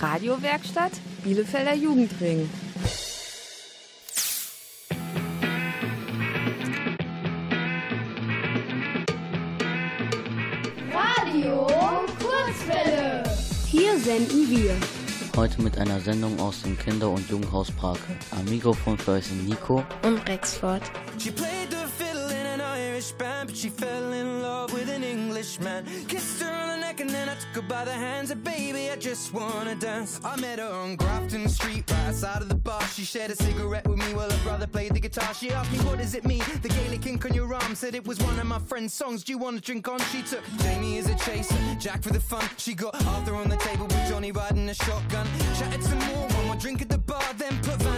Radiowerkstatt Bielefelder Jugendring. Radio Kurzwelle. Hier senden wir Heute mit einer Sendung aus dem Kinder- und Jugendhaus Brake. Am Mikrofon für euch sind Nico und Rexford. She played the fiddle in an Irish band, but she fell in love with an Englishman. Kissed her on neck and then I took her by the hands. And baby, I just wanna dance. I met her on Grafton Street, right outside of the bar. She shared a cigarette with me while her brother played the guitar. She asked me, what does it mean? The Gaelic ink on your arm said it was one of my friend's songs. Do you wanna drink on? She took Jamie as a chaser, Jack for the fun. She got Arthur on the table with Johnny riding a shotgun. Chatted some more, one more drink at the bar, then put Van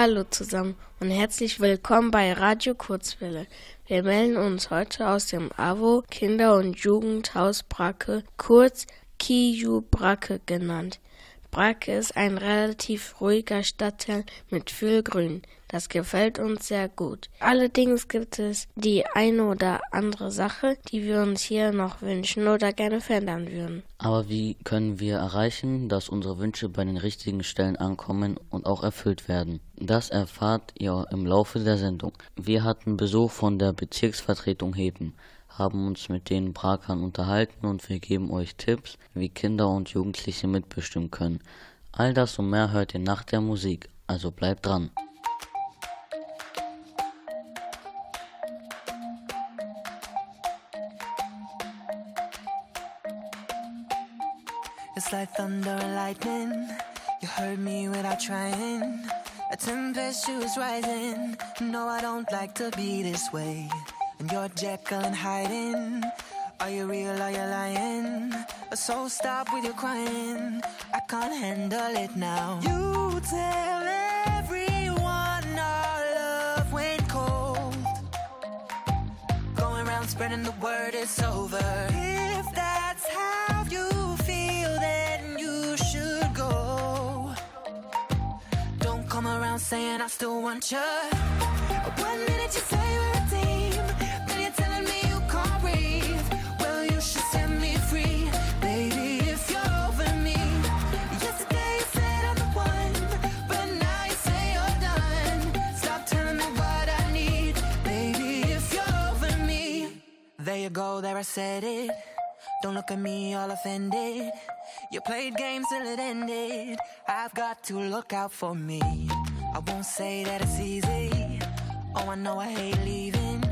Hallo zusammen und herzlich willkommen bei Radio Kurzwelle. Wir melden uns heute aus dem AWO Kinder- und Jugendhaus Brake, kurz KIJU Brake genannt. Brake ist ein relativ ruhiger Stadtteil mit viel Grün. Das gefällt uns sehr gut. Allerdings gibt es die eine oder andere Sache, die wir uns hier noch wünschen oder gerne verändern würden. Aber wie können wir erreichen, dass unsere Wünsche bei den richtigen Stellen ankommen und auch erfüllt werden? Das erfahrt ihr im Laufe der Sendung. Wir hatten Besuch von der Bezirksvertretung Heben, haben uns mit den Brakern unterhalten und wir geben euch Tipps, wie Kinder und Jugendliche mitbestimmen können. All das und mehr hört ihr nach der Musik, also bleibt dran. It's like thunder and lightning. You heard me without trying. A tempestuous rising. No, I don't like to be this way. And you're Jekyll and hiding. Are you real? Are you lying? So stop with your crying. I can't handle it now. You tell everyone our love went cold. Going around spreading the word it's over. If that's how you feel, then you should go. Don't come around saying I still want you. One minute you say There you go, there I said it. Don't look at me all offended. You played games till it ended. I've got to look out for me. I won't say that it's easy. Oh, I know I hate leaving.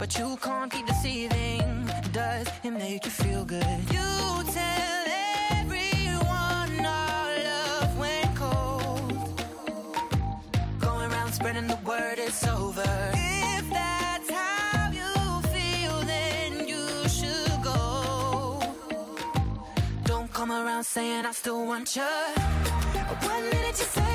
But you can't keep deceiving. Does it make you feel good? You tell everyone our love went cold. Going around spreading the word it's over. Saying I still want you. One minute you say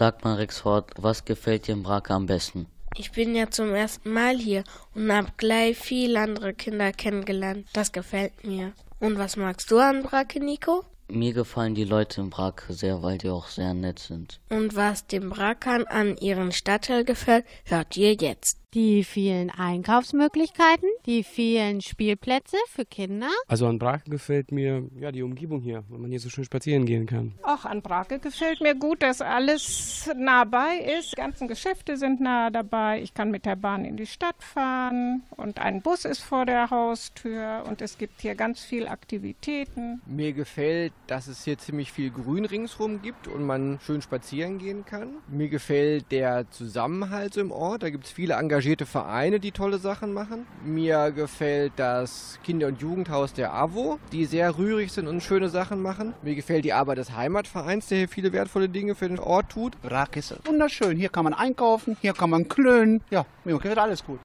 Sag mal, Rexford, was gefällt dir im Brake am besten? Ich bin ja zum ersten Mal hier und habe gleich viele andere Kinder kennengelernt. Das gefällt mir. Und was magst du an Brake, Nico? Mir gefallen die Leute im Brake sehr, weil die auch sehr nett sind. Und was dem Brakern an ihren Stadtteil gefällt, hört ihr jetzt. Die vielen Einkaufsmöglichkeiten, die vielen Spielplätze für Kinder. Also an Brake gefällt mir ja die Umgebung hier, weil man hier so schön spazieren gehen kann. Auch an Brake gefällt mir gut, dass alles nah bei ist. Die ganzen Geschäfte sind nah dabei. Ich kann mit der Bahn in die Stadt fahren und ein Bus ist vor der Haustür und es gibt hier ganz viel Aktivitäten. Mir gefällt, dass es hier ziemlich viel Grün ringsrum gibt und man schön spazieren gehen kann. Mir gefällt der Zusammenhalt so im Ort. Da gibt es viele engagierte Vereine, die tolle Sachen machen. Mir gefällt das Kinder- und Jugendhaus der AWO, die sehr rührig sind und schöne Sachen machen. Mir gefällt die Arbeit des Heimatvereins, der hier viele wertvolle Dinge für den Ort tut. Prag ist wunderschön. Hier kann man einkaufen, hier kann man klönen. Ja, mir gefällt alles gut.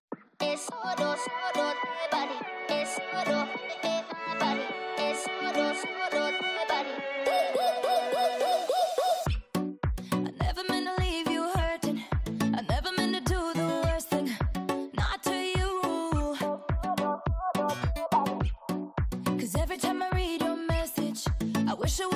Wish I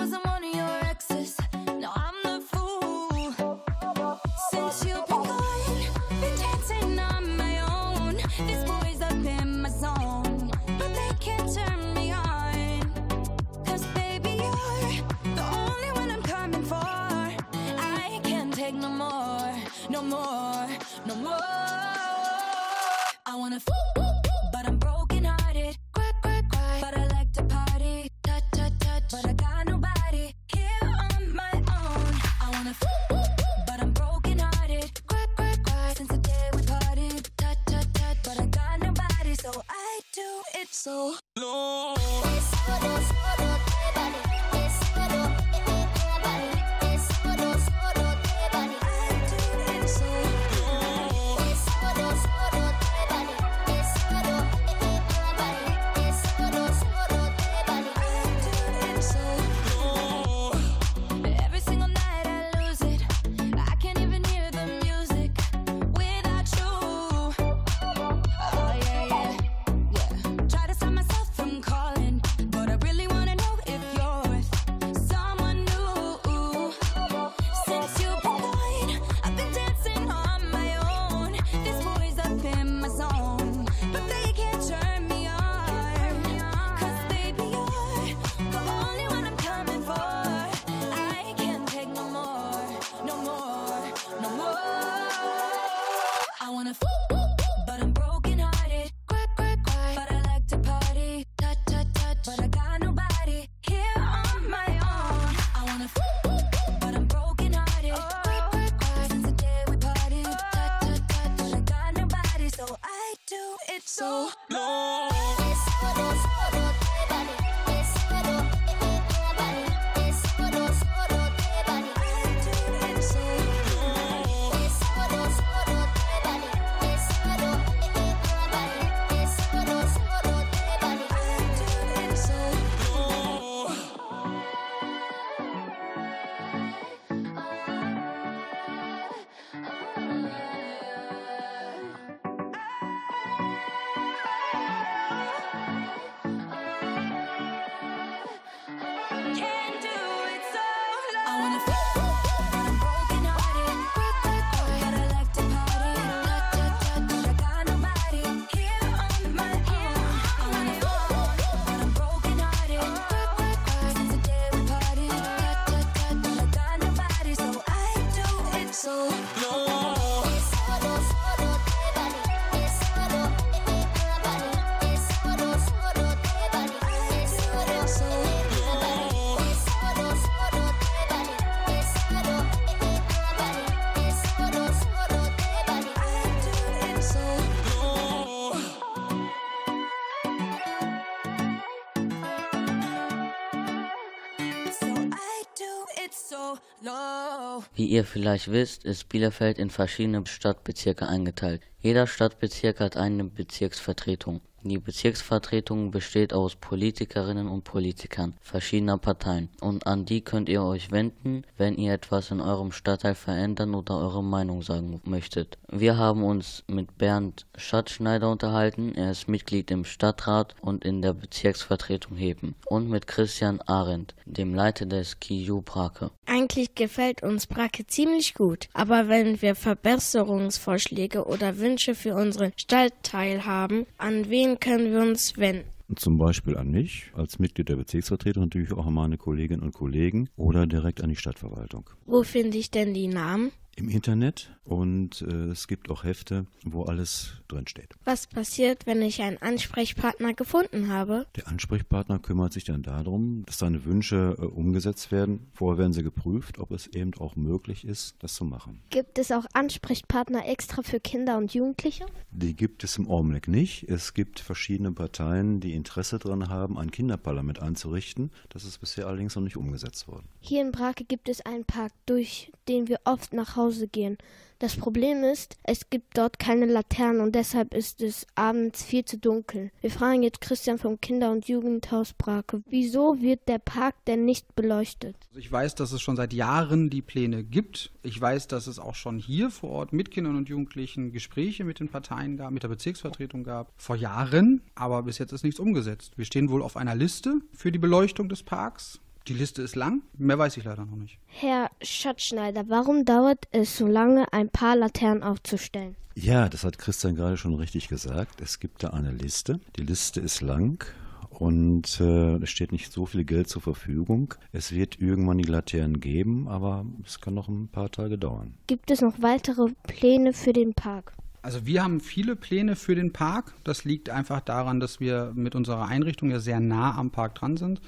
Wie ihr vielleicht wisst, ist Bielefeld in verschiedene Stadtbezirke eingeteilt. Jeder Stadtbezirk hat eine Bezirksvertretung. Die Bezirksvertretung besteht aus Politikerinnen und Politikern verschiedener Parteien und an die könnt ihr euch wenden, wenn ihr etwas in eurem Stadtteil verändern oder eure Meinung sagen möchtet. Wir haben uns mit Bernd Schatzschneider unterhalten, er ist Mitglied im Stadtrat und in der Bezirksvertretung Heben und mit Christian Arendt, dem Leiter des KIU Brake. Eigentlich gefällt uns Brake ziemlich gut, aber wenn wir Verbesserungsvorschläge oder Wünsche für unseren Stadtteil haben, an wen können wir uns wenden? Zum Beispiel an mich als Mitglied der Bezirksvertretung, natürlich auch an meine Kolleginnen und Kollegen oder direkt an die Stadtverwaltung. Wo finde ich denn die Namen? Im Internet und äh, es gibt auch Hefte, wo alles drin steht. Was passiert, wenn ich einen Ansprechpartner gefunden habe? Der Ansprechpartner kümmert sich dann darum, dass seine Wünsche äh, umgesetzt werden. Vorher werden sie geprüft, ob es eben auch möglich ist, das zu machen. Gibt es auch Ansprechpartner extra für Kinder und Jugendliche? Die gibt es im Augenblick nicht. Es gibt verschiedene Parteien, die Interesse daran haben, ein Kinderparlament einzurichten. Das ist bisher allerdings noch nicht umgesetzt worden. Hier in Brake gibt es einen Park, durch den wir oft nach Hause gehen. Das Problem ist, es gibt dort keine Laternen und deshalb ist es abends viel zu dunkel. Wir fragen jetzt Christian vom Kinder- und Jugendhaus Brake. Wieso wird der Park denn nicht beleuchtet? Also ich weiß, dass es schon seit Jahren die Pläne gibt. Ich weiß, dass es auch schon hier vor Ort mit Kindern und Jugendlichen Gespräche mit den Parteien gab, mit der Bezirksvertretung gab. Vor Jahren, aber bis jetzt ist nichts umgesetzt. Wir stehen wohl auf einer Liste für die Beleuchtung des Parks. Die Liste ist lang, mehr weiß ich leider noch nicht. Herr Schatzschneider, warum dauert es so lange, ein paar Laternen aufzustellen? Ja, das hat Christian gerade schon richtig gesagt. Es gibt da eine Liste. Die Liste ist lang und äh, es steht nicht so viel Geld zur Verfügung. Es wird irgendwann die Laternen geben, aber es kann noch ein paar Tage dauern. Gibt es noch weitere Pläne für den Park? Also wir haben viele Pläne für den Park. Das liegt einfach daran, dass wir mit unserer Einrichtung ja sehr nah am Park dran sind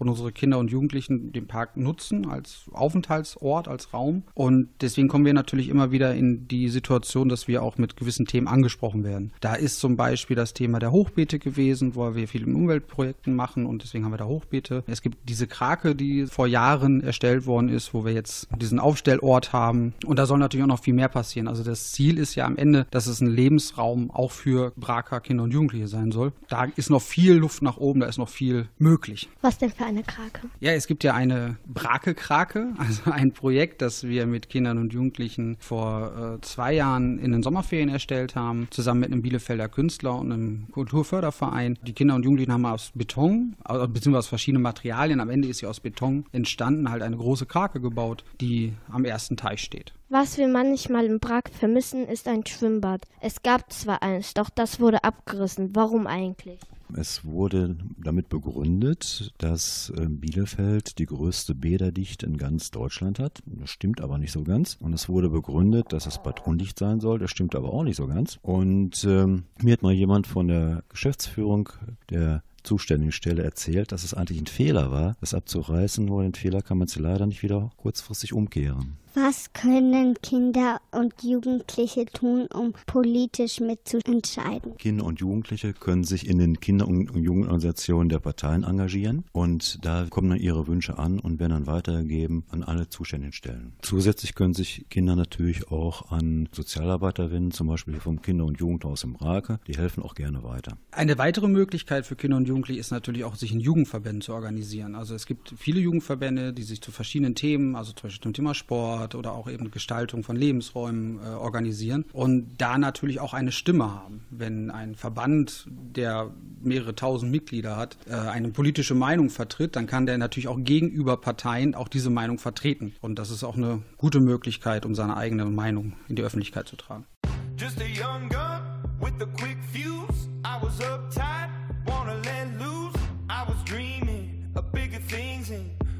und unsere Kinder und Jugendlichen den Park nutzen als Aufenthaltsort, als Raum. Und deswegen kommen wir natürlich immer wieder in die Situation, dass wir auch mit gewissen Themen angesprochen werden. Da ist zum Beispiel das Thema der Hochbeete gewesen, wo wir viel in Umweltprojekten machen und deswegen haben wir da Hochbeete. Es gibt diese Krake, die vor Jahren erstellt worden ist, wo wir jetzt diesen Aufstellort haben. Und da soll natürlich auch noch viel mehr passieren. Also das Ziel ist ja am Ende, dass es ein Lebensraum auch für Braker Kinder und Jugendliche sein soll. Da ist noch viel Luft nach oben, da ist noch viel möglich. Was denn für eine Krake? Ja, es gibt ja eine Brake-Krake, also ein Projekt, das wir mit Kindern und Jugendlichen vor äh, zwei Jahren in den Sommerferien erstellt haben, zusammen mit einem Bielefelder Künstler und einem Kulturförderverein. Die Kinder und Jugendlichen haben aus Beton, beziehungsweise aus verschiedenen Materialien, am Ende ist sie aus Beton entstanden, halt eine große Krake gebaut, die am ersten Teich steht. Was wir manchmal im Prag vermissen, ist ein Schwimmbad. Es gab zwar eins, doch das wurde abgerissen. Warum eigentlich? Es wurde damit begründet, dass äh, Bielefeld die größte Bäderdichte in ganz Deutschland hat. Das stimmt aber nicht so ganz. Und es wurde begründet, dass es Bad undicht sein soll. Das stimmt aber auch nicht so ganz. Und ähm, mir hat mal jemand von der Geschäftsführung der zuständigen Stelle erzählt, dass es eigentlich ein Fehler war, das abzureißen. Nur den Fehler kann man sie leider nicht wieder kurzfristig umkehren. Was können Kinder und Jugendliche tun, um politisch mitzuentscheiden? Kinder und Jugendliche können sich in den Kinder- und Jugendorganisationen der Parteien engagieren und da kommen dann ihre Wünsche an und werden dann weitergegeben an alle zuständigen Stellen. Zusätzlich können sich Kinder natürlich auch an Sozialarbeiter wenden, zum Beispiel vom Kinder- und Jugendhaus im Rake. Die helfen auch gerne weiter. Eine weitere Möglichkeit für Kinder und Jugendliche ist natürlich auch, sich in Jugendverbänden zu organisieren. Also es gibt viele Jugendverbände, die sich zu verschiedenen Themen, also zum Beispiel zum Thema Sport, oder auch eben Gestaltung von Lebensräumen äh, organisieren und da natürlich auch eine Stimme haben. Wenn ein Verband, der mehrere tausend Mitglieder hat, äh, eine politische Meinung vertritt, dann kann der natürlich auch gegenüber Parteien auch diese Meinung vertreten. Und das ist auch eine gute Möglichkeit, um seine eigene Meinung in die Öffentlichkeit zu tragen. Just a young gun with a quick fuse. I was uptight,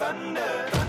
Thunder,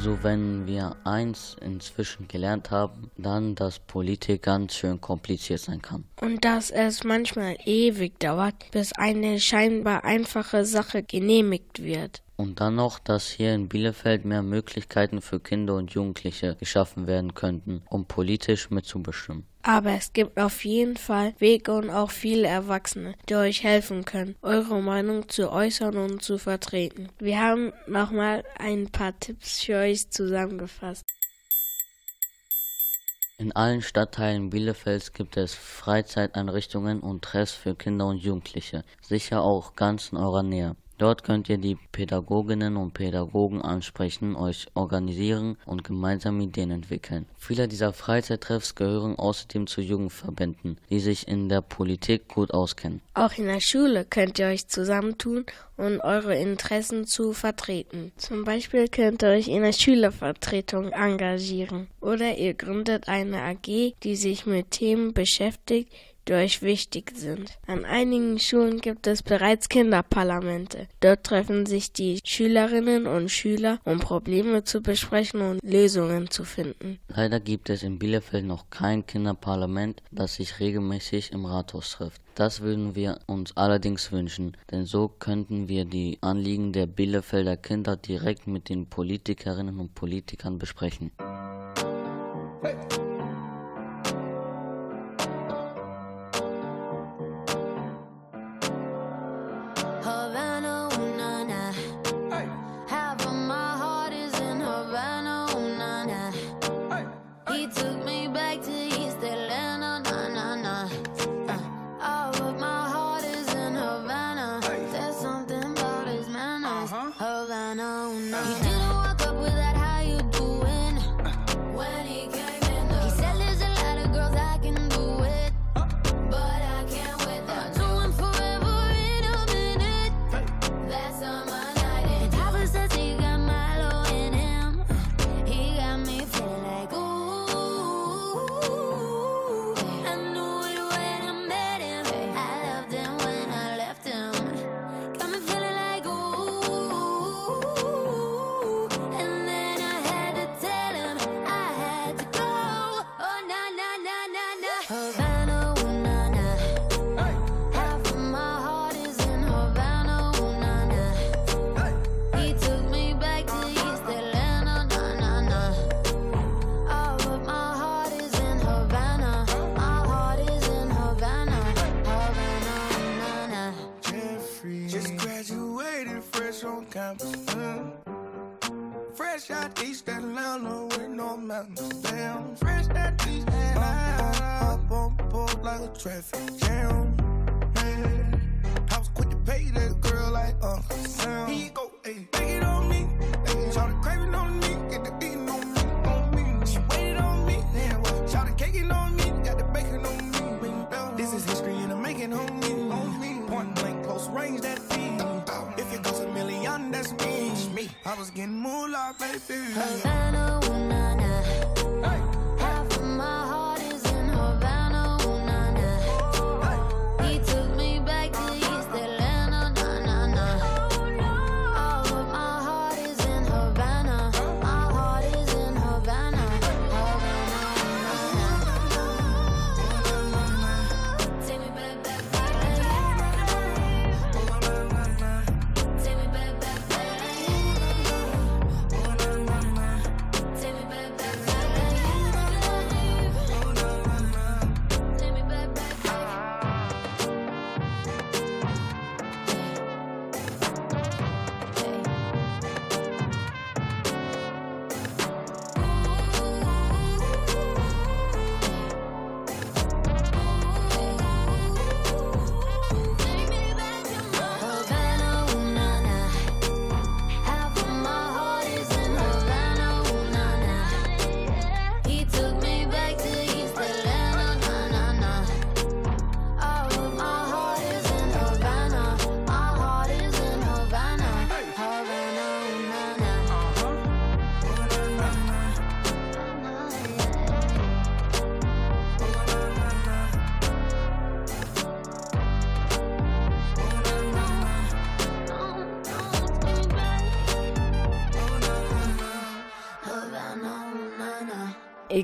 Also wenn wir eins inzwischen gelernt haben, dann, dass Politik ganz schön kompliziert sein kann. Und dass es manchmal ewig dauert, bis eine scheinbar einfache Sache genehmigt wird. Und dann noch, dass hier in Bielefeld mehr Möglichkeiten für Kinder und Jugendliche geschaffen werden könnten, um politisch mitzubestimmen. Aber es gibt auf jeden Fall Wege und auch viele Erwachsene, die euch helfen können, eure Meinung zu äußern und zu vertreten. Wir haben nochmal ein paar Tipps für euch zusammengefasst. In allen Stadtteilen Bielefelds gibt es Freizeiteinrichtungen und Treffs für Kinder und Jugendliche, sicher auch ganz in eurer Nähe. Dort könnt ihr die Pädagoginnen und Pädagogen ansprechen, euch organisieren und gemeinsam Ideen entwickeln. Viele dieser Freizeittreffs gehören außerdem zu Jugendverbänden, die sich in der Politik gut auskennen. Auch in der Schule könnt ihr euch zusammentun und eure Interessen zu vertreten. Zum Beispiel könnt ihr euch in der Schülervertretung engagieren oder ihr gründet eine AG, die sich mit Themen beschäftigt, die euch wichtig sind. An einigen Schulen gibt es bereits Kinderparlamente. Dort treffen sich die Schülerinnen und Schüler, um Probleme zu besprechen und Lösungen zu finden. Leider gibt es in Bielefeld noch kein Kinderparlament, das sich regelmäßig im Rathaus trifft. Das würden wir uns allerdings wünschen, denn so könnten wir die Anliegen der Bielefelder Kinder direkt mit den Politikerinnen und Politikern besprechen. Hey.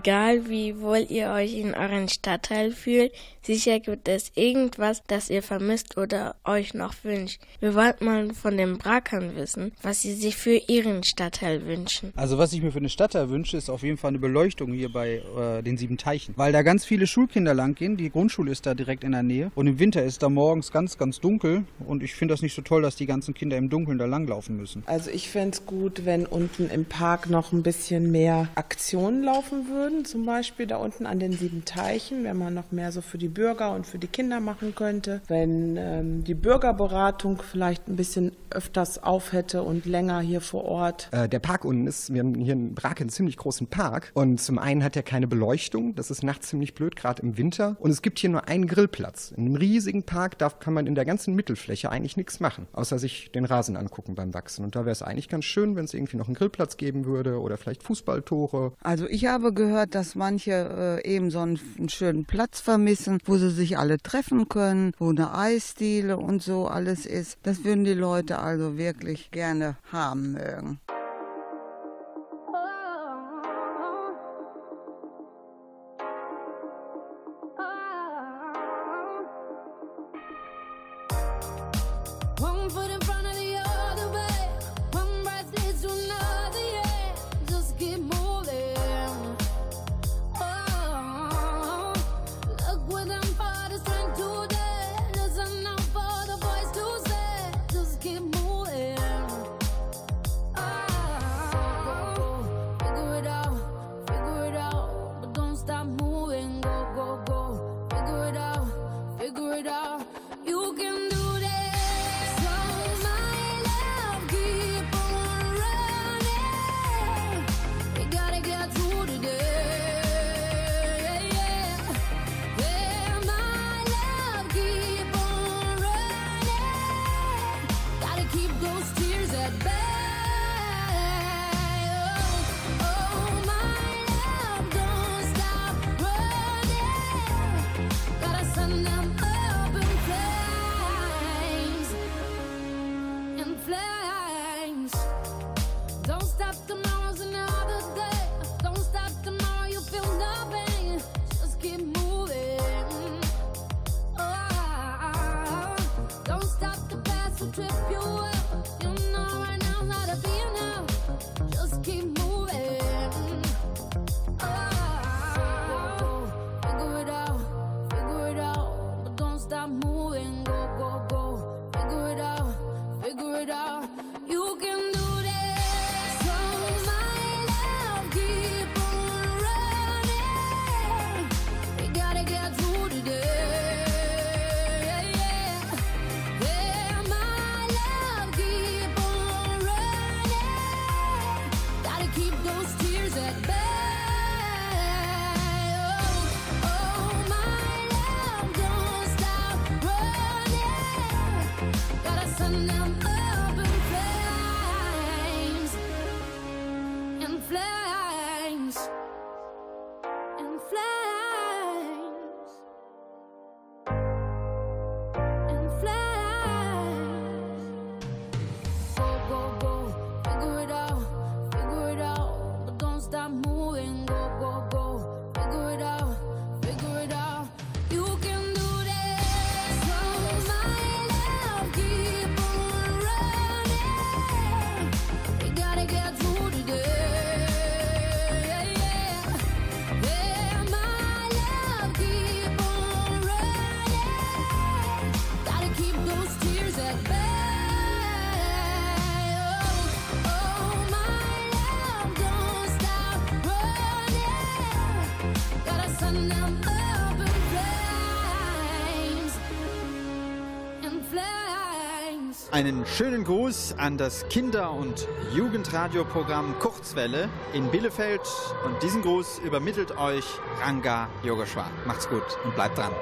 Egal wie wohl ihr euch in euren Stadtteil fühlt, sicher gibt es irgendwas, das ihr vermisst oder euch noch wünscht. Wir wollten mal von den Brakern wissen, was sie sich für ihren Stadtteil wünschen. Also was ich mir für eine Stadtteil wünsche, ist auf jeden Fall eine Beleuchtung hier bei äh, den sieben Teichen. Weil da ganz viele Schulkinder lang gehen. Die Grundschule ist da direkt in der Nähe. Und im Winter ist da morgens ganz, ganz dunkel. Und ich finde das nicht so toll, dass die ganzen Kinder im Dunkeln da langlaufen müssen. Also ich fände es gut, wenn unten im Park noch ein bisschen mehr Aktionen laufen würden. Zum Beispiel da unten an den sieben Teichen, wenn man noch mehr so für die Bürger und für die Kinder machen könnte. Wenn ähm, die Bürgerberatung vielleicht ein bisschen öfters auf hätte und länger hier vor Ort. Äh, der Park unten ist, wir haben hier in Brake einen ziemlich großen Park. Und zum einen hat er keine Beleuchtung. Das ist nachts ziemlich blöd, gerade im Winter. Und es gibt hier nur einen Grillplatz. In einem riesigen Park da kann man in der ganzen Mittelfläche eigentlich nichts machen, außer sich den Rasen angucken beim Wachsen. Und da wäre es eigentlich ganz schön, wenn es irgendwie noch einen Grillplatz geben würde oder vielleicht Fußballtore. Also ich habe gehört, dass manche äh, eben so einen, einen schönen Platz vermissen, wo sie sich alle treffen können, wo eine Eisdiele und so alles ist. Das würden die Leute also wirklich gerne haben mögen. Stop tomorrow's another day. Don't stop tomorrow, you feel nothing. Just keep moving. Oh, don't stop the past will trip you Einen schönen Gruß an das Kinder- und Jugendradioprogramm Kurzwelle in Bielefeld. Und diesen Gruß übermittelt euch Ranga Yogeshwar. Macht's gut und bleibt dran.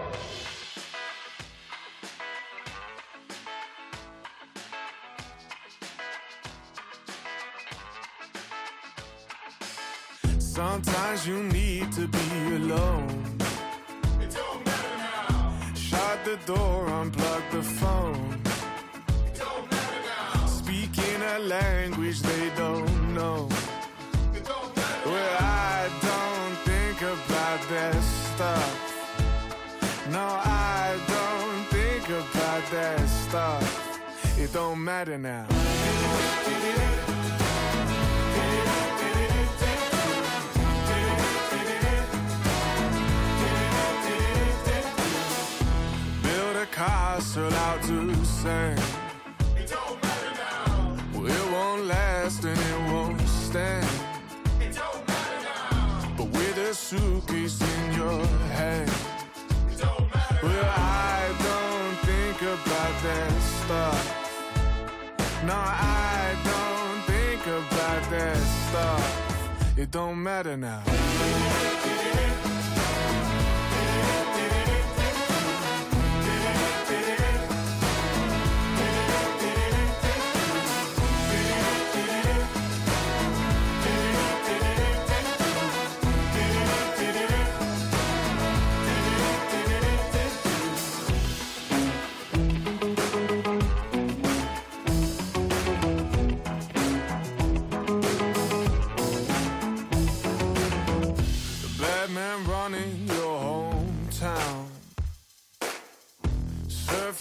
Sometimes you need to be alone. Shut the door, unplug the phone. a language they don't know. Well, I don't think about that stuff. No, I don't think about that stuff. It don't matter now. Build a castle out to sing won't last and it won't stand. It don't matter now. But with a suitcase in your hand. It don't matter well, I don't think about that stuff. No, I don't think about that stuff. It don't matter now.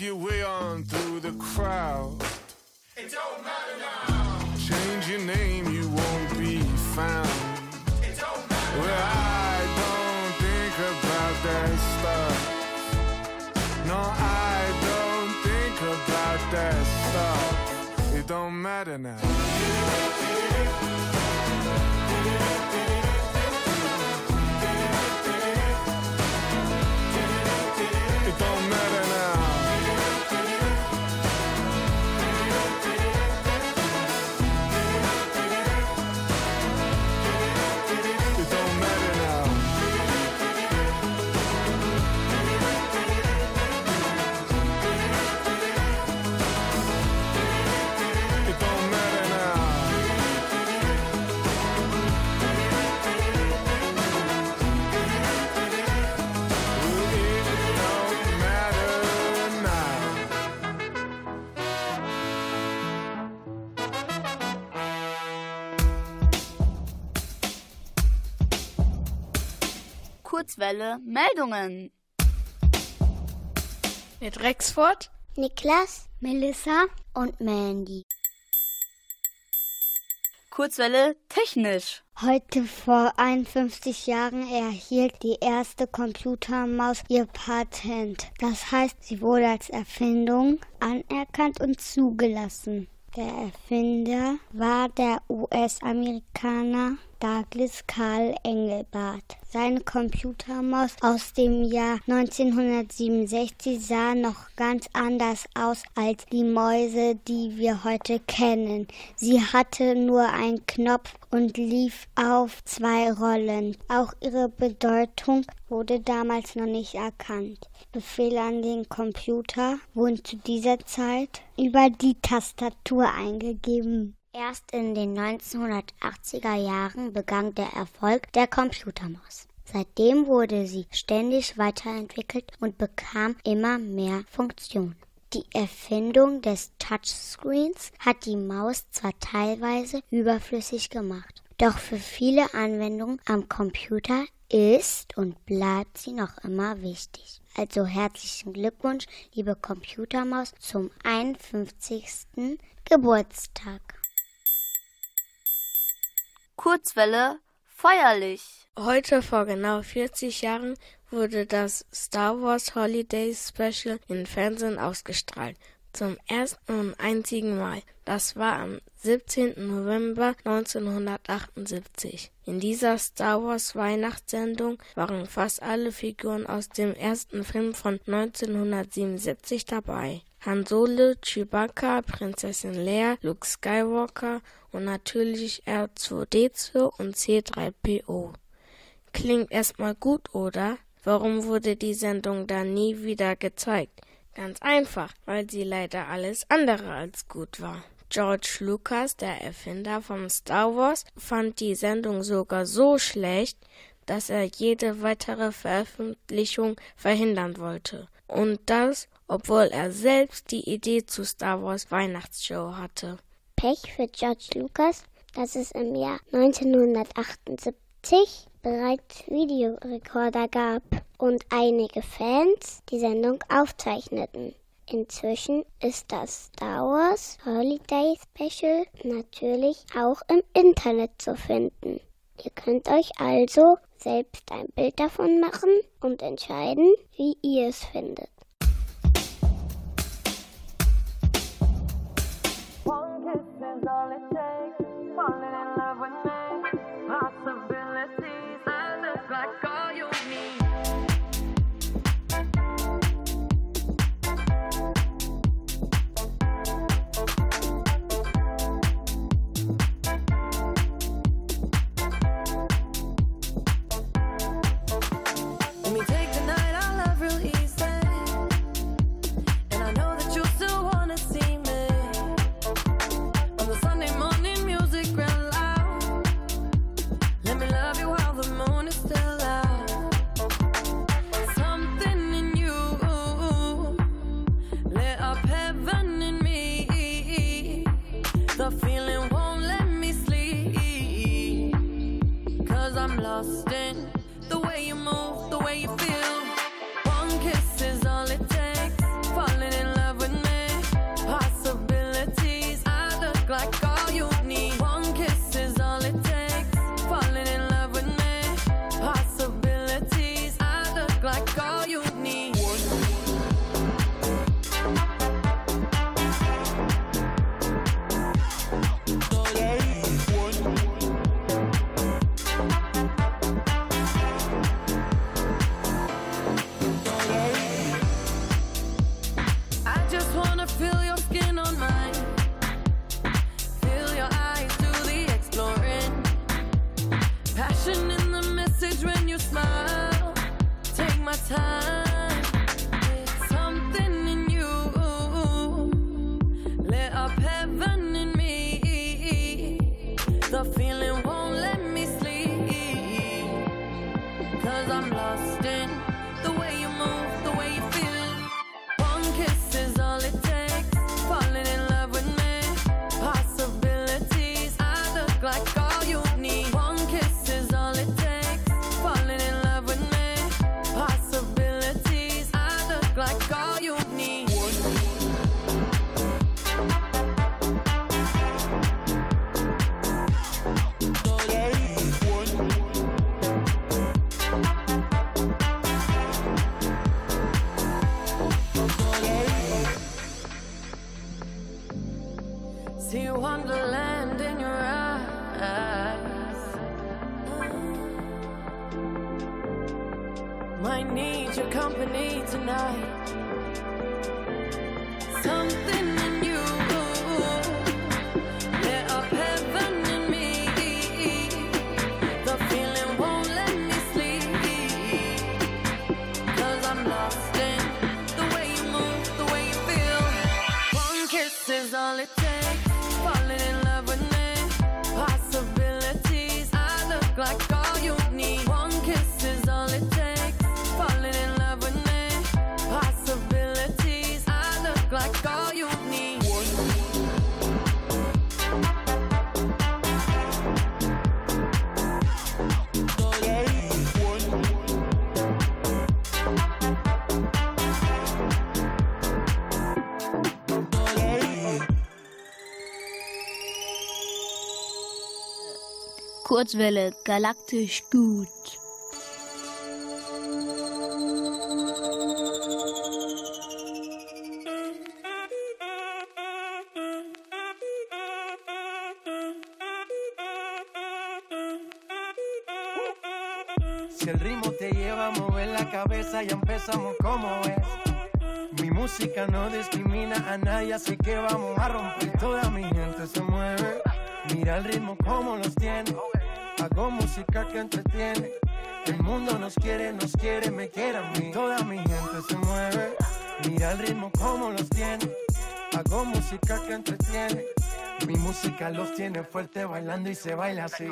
Your way on through the crowd. It don't matter now. Change your name, you won't be found. It don't matter well, I don't think about that stuff. No, I don't think about that stuff. It don't matter now. Kurzwelle Meldungen. Mit Rexford, Niklas, Melissa und Mandy. Kurzwelle technisch. Heute vor 51 Jahren erhielt die erste Computermaus ihr Patent. Das heißt, sie wurde als Erfindung anerkannt und zugelassen. Der Erfinder war der US-Amerikaner Douglas Carl Engelbart. Seine Computermaus aus dem Jahr 1967 sah noch ganz anders aus als die Mäuse, die wir heute kennen. Sie hatte nur einen Knopf und lief auf zwei Rollen. Auch ihre Bedeutung wurde damals noch nicht erkannt. Befehle an den Computer wurden zu dieser Zeit über die Tastatur eingegeben. Erst in den 1980er Jahren begann der Erfolg der Computermaus. Seitdem wurde sie ständig weiterentwickelt und bekam immer mehr Funktionen. Die Erfindung des Touchscreens hat die Maus zwar teilweise überflüssig gemacht, doch für viele Anwendungen am Computer ist und bleibt sie noch immer wichtig. Also herzlichen Glückwunsch, liebe Computermaus, zum 51. Geburtstag. Kurzwelle feierlich. Heute vor genau 40 Jahren wurde das Star Wars Holiday Special im Fernsehen ausgestrahlt. Zum ersten und einzigen Mal. Das war am 17. November 1978. In dieser Star Wars Weihnachtssendung waren fast alle Figuren aus dem ersten Film von 1977 dabei. Han Solo, Chewbacca, Prinzessin Leia, Luke Skywalker und natürlich R2D2 und C3PO. Klingt erstmal gut, oder? Warum wurde die Sendung dann nie wieder gezeigt? Ganz einfach, weil sie leider alles andere als gut war. George Lucas, der Erfinder von Star Wars, fand die Sendung sogar so schlecht, dass er jede weitere Veröffentlichung verhindern wollte. Und das, obwohl er selbst die Idee zu Star Wars Weihnachtsshow hatte. Pech für George Lucas, dass es im Jahr 1978 bereits Videorekorder gab und einige Fans die Sendung aufzeichneten. Inzwischen ist das Star Wars Holiday Special natürlich auch im Internet zu finden. Ihr könnt euch also selbst ein Bild davon machen und entscheiden, wie ihr es findet. One kiss is all it takes, falling in love. Kurzwelle, galaktisch gut. Si el ritmo te lleva a mover la cabeza, ya empezamos como es. Mi música no discrimina a nadie, así que vamos a romper. Toda mi gente se mueve. Mira el ritmo como los tiene. Hago música que entretiene. El mundo nos quiere, nos quiere, me quiere a mí. Toda mi gente se mueve. Mira el ritmo como los tiene. Hago música que entretiene. Mi música los tiene fuerte bailando y se baila así.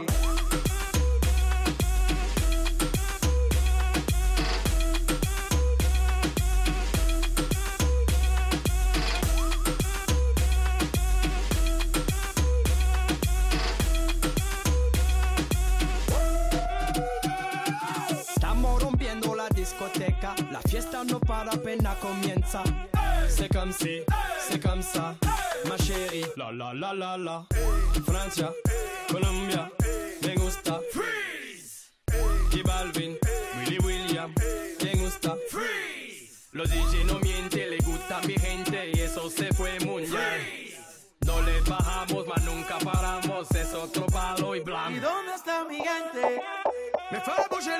Comme si, c'est comme ça, ma chérie. La la la la la. Francia, Colombia, me gusta. Freeze. Y Balvin, Willy William, me gusta. Freeze. Los DJ no mienten, le gusta a mi gente y eso se fue mundial. No le bajamos, mas nunca paramos, es otro palo y blanco. ¿Y dónde está mi gente? Me fait bouger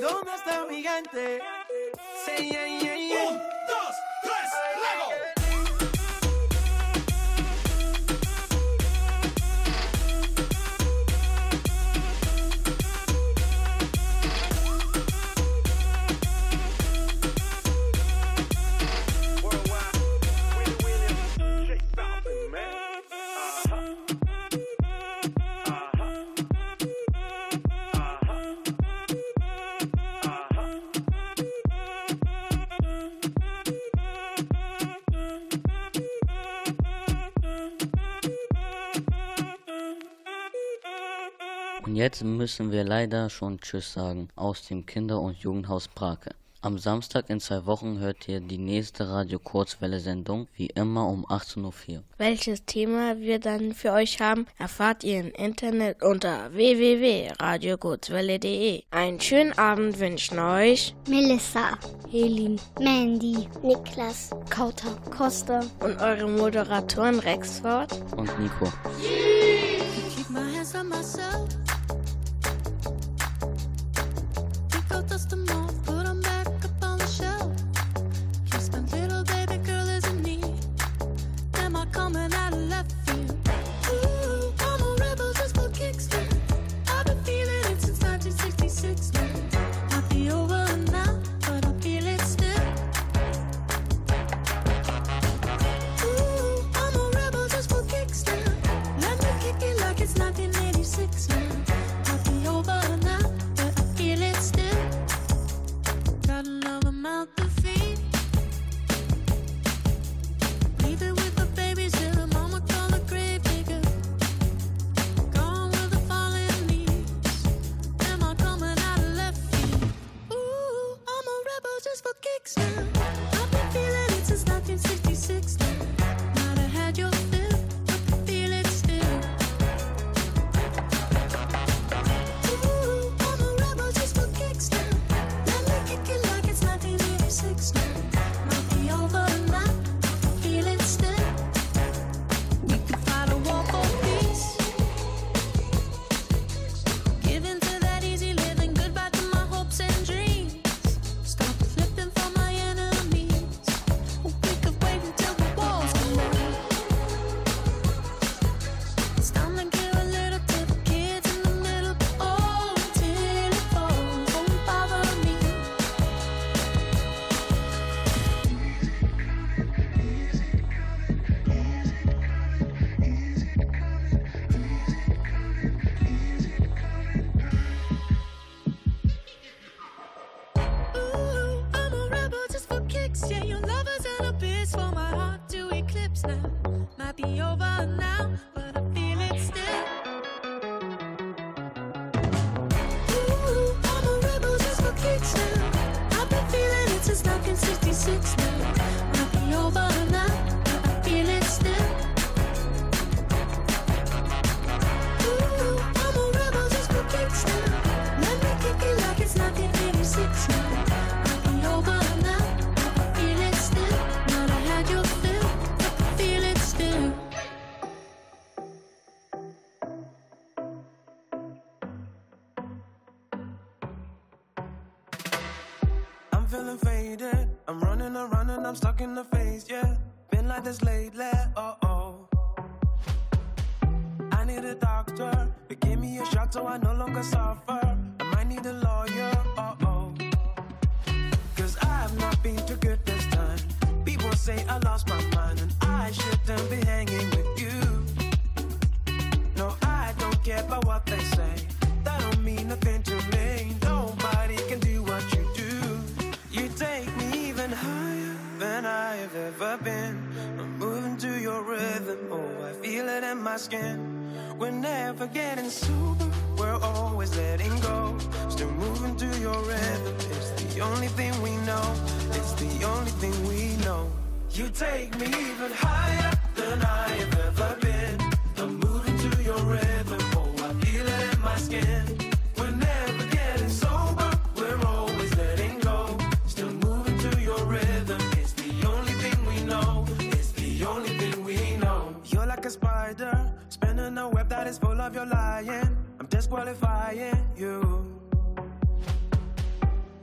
dónde está mi gente? Jetzt müssen wir leider schon Tschüss sagen aus dem Kinder- und Jugendhaus Brake. Am Samstag in zwei Wochen hört ihr die nächste Radio Kurzwelle Sendung, wie immer um 18.04 Uhr. Welches Thema wir dann für euch haben, erfahrt ihr im Internet unter www.radiokurzwelle.de. Einen schönen Abend wünschen euch Melissa, Helin, Mandy, Niklas, Kauter, Costa und eure Moderatoren Rexford Und Nico. Keep sober, we're always letting go. Still moving to your rhythm. It's the only thing we know. It's the only thing we know. You take me even higher than I have ever been. disqualifying you.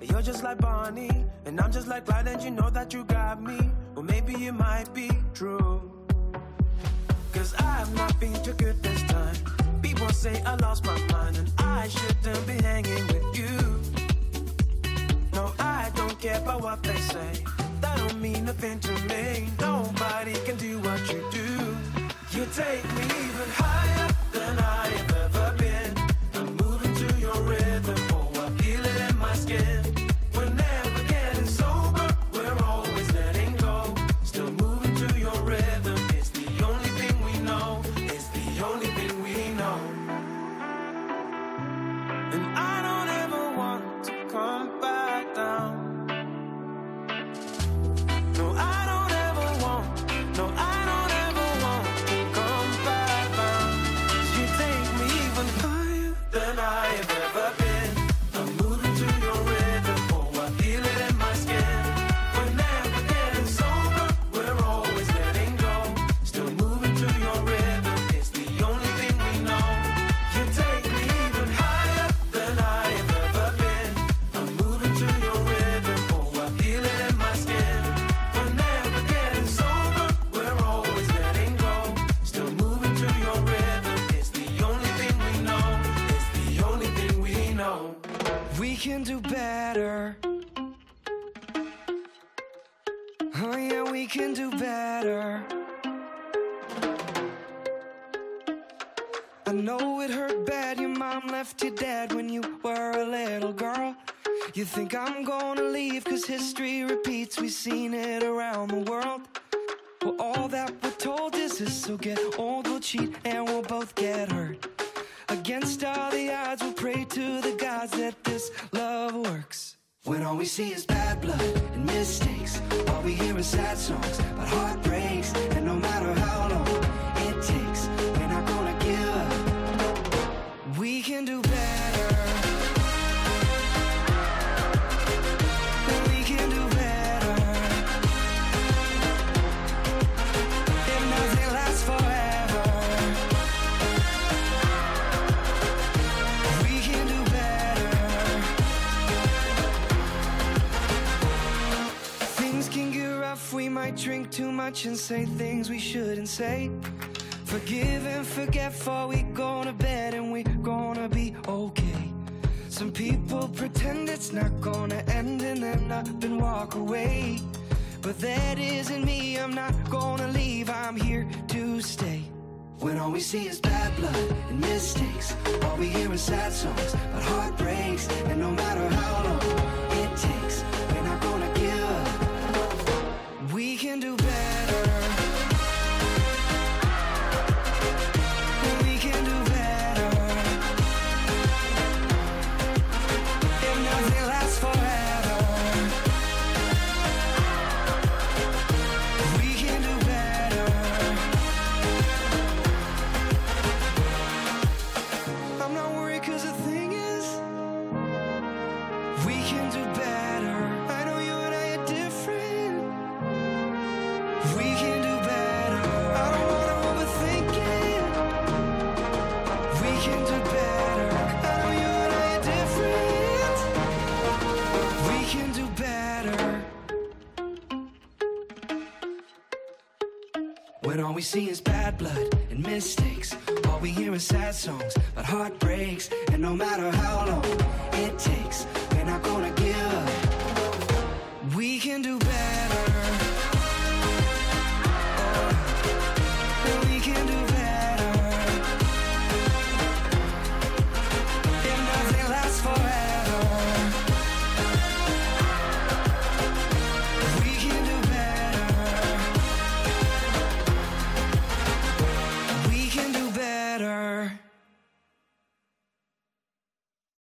You're just like Bonnie, and I'm just like Clyde, and you know that you got me. Well, maybe it might be true. Cause I've not been too good this time. People say I lost my mind, and I shouldn't be hanging with you. No, I don't care about what they say. That don't mean nothing to me. Nobody can do what you do. You take me even higher than I. You think I'm gonna leave cause history repeats, we've seen it around the world. Well, all that we're told is this, so get on. too much and say things we shouldn't say. Forgive and forget, for we gonna bed and we gonna be okay. Some people pretend it's not gonna end and then up and walk away. But that isn't me, I'm not gonna leave, I'm here to stay. When all we see is bad blood and mistakes, all we hear is sad songs about heartbreaks, and no matter how long it takes we can do better. see is bad blood and mistakes. All we hear is sad songs about heartbreaks. And no matter how long it takes, we're not gonna give up. We can do better. Oh, we can do